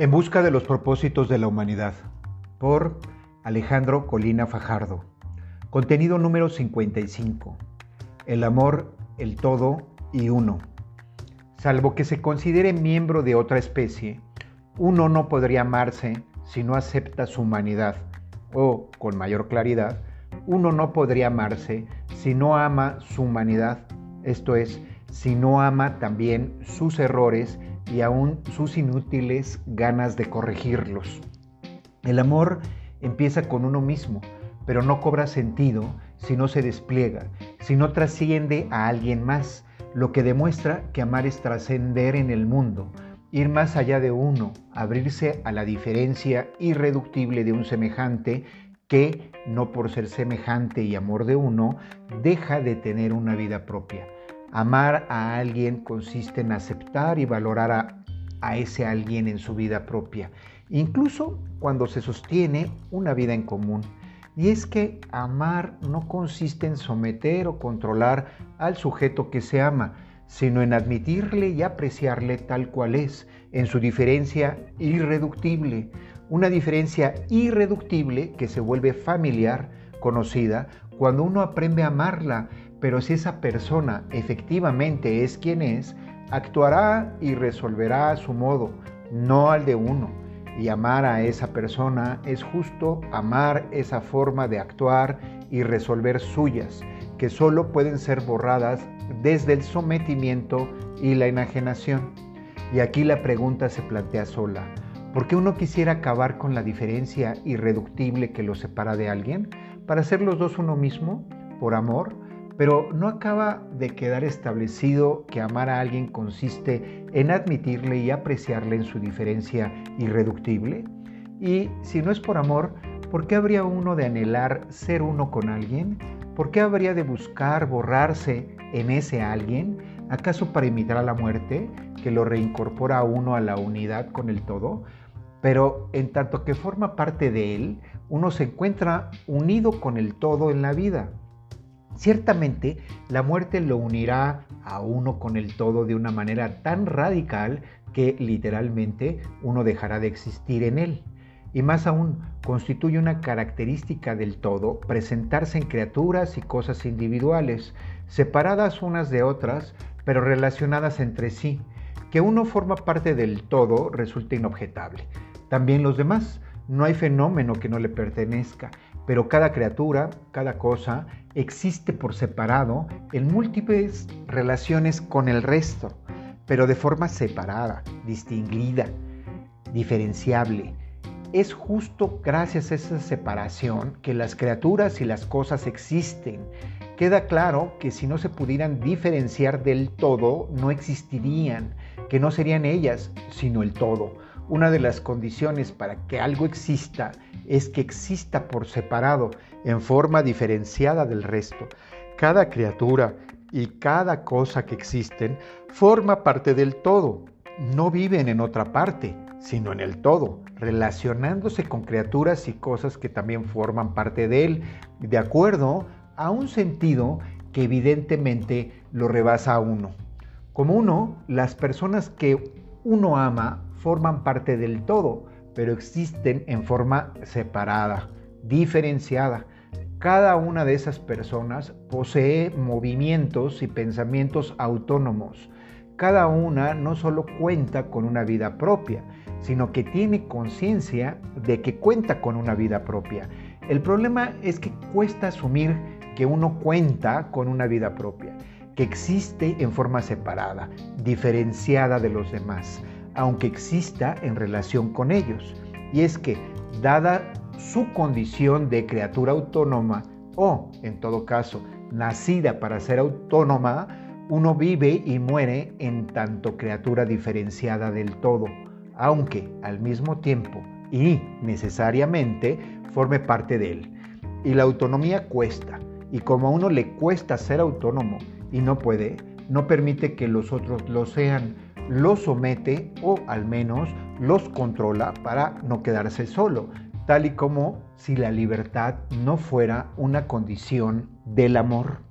En busca de los propósitos de la humanidad, por Alejandro Colina Fajardo. Contenido número 55. El amor, el todo y uno. Salvo que se considere miembro de otra especie, uno no podría amarse si no acepta su humanidad. O, con mayor claridad, uno no podría amarse si no ama su humanidad, esto es, si no ama también sus errores y aún sus inútiles ganas de corregirlos. El amor empieza con uno mismo, pero no cobra sentido si no se despliega, si no trasciende a alguien más, lo que demuestra que amar es trascender en el mundo, ir más allá de uno, abrirse a la diferencia irreductible de un semejante que, no por ser semejante y amor de uno, deja de tener una vida propia. Amar a alguien consiste en aceptar y valorar a, ese alguien en su vida propia, incluso cuando se sostiene una vida en común. Y es que amar no consiste en someter o controlar al sujeto que se ama, sino en admitirle y apreciarle tal cual es, en su diferencia irreductible. Una diferencia irreductible que se vuelve familiar, conocida, cuando uno aprende a amarla, pero si esa persona efectivamente es quien es, actuará y resolverá a su modo, no al de uno. Y amar a esa persona es justo amar esa forma de actuar y resolver suyas, que solo pueden ser borradas desde el sometimiento y la enajenación. Y aquí la pregunta se plantea sola. ¿Por qué uno quisiera acabar con la diferencia irreductible que lo separa de alguien? ¿Para ser los dos uno mismo? ¿Por amor? Pero no acaba de quedar establecido que amar a alguien consiste en admitirle y apreciarle en su diferencia irreductible. Y si no es por amor, ¿por qué habría uno de anhelar ser uno con alguien? ¿Por qué habría de buscar borrarse en ese alguien? ¿Acaso para imitar a la muerte, que lo reincorpora a uno a la unidad con el todo? Pero en tanto que forma parte de él, uno se encuentra unido con el todo en la vida. Ciertamente, la muerte lo unirá a uno con el todo de una manera tan radical que literalmente uno dejará de existir en él. Y más aún, constituye una característica del todo presentarse en criaturas y cosas individuales, separadas unas de otras, pero relacionadas entre sí. Que uno forma parte del todo resulta inobjetable. También los demás. No hay fenómeno que no le pertenezca pero cada criatura, cada cosa, existe por separado en múltiples relaciones con el resto, pero de forma separada, distinguida, diferenciable. Es justo gracias a esa separación que las criaturas y las cosas existen. Queda claro que si no se pudieran diferenciar del todo, no existirían, que no serían ellas, sino el todo. Una de las condiciones para que algo exista es que exista por separado, en forma diferenciada del resto. Cada criatura y cada cosa que existen forma parte del todo. No viven en otra parte, sino en el todo, relacionándose con criaturas y cosas que también forman parte de él, de acuerdo a un sentido que evidentemente lo rebasa a uno. Como uno, las personas que uno ama forman parte del todo, pero existen en forma separada, diferenciada. Cada una de esas personas posee movimientos y pensamientos autónomos. Cada una no solo cuenta con una vida propia, sino que tiene conciencia de que cuenta con una vida propia. El problema es que cuesta asumir que uno cuenta con una vida propia, que existe en forma separada, diferenciada de los demás aunque exista en relación con ellos. Y es que, dada su condición de criatura autónoma, o, en todo caso, nacida para ser autónoma, uno vive y muere en tanto criatura diferenciada del todo, aunque al mismo tiempo y necesariamente forme parte de él. Y la autonomía cuesta, y como a uno le cuesta ser autónomo y no puede, no permite que los otros lo sean, los somete o al menos los controla para no quedarse solo, tal y como si la libertad no fuera una condición del amor.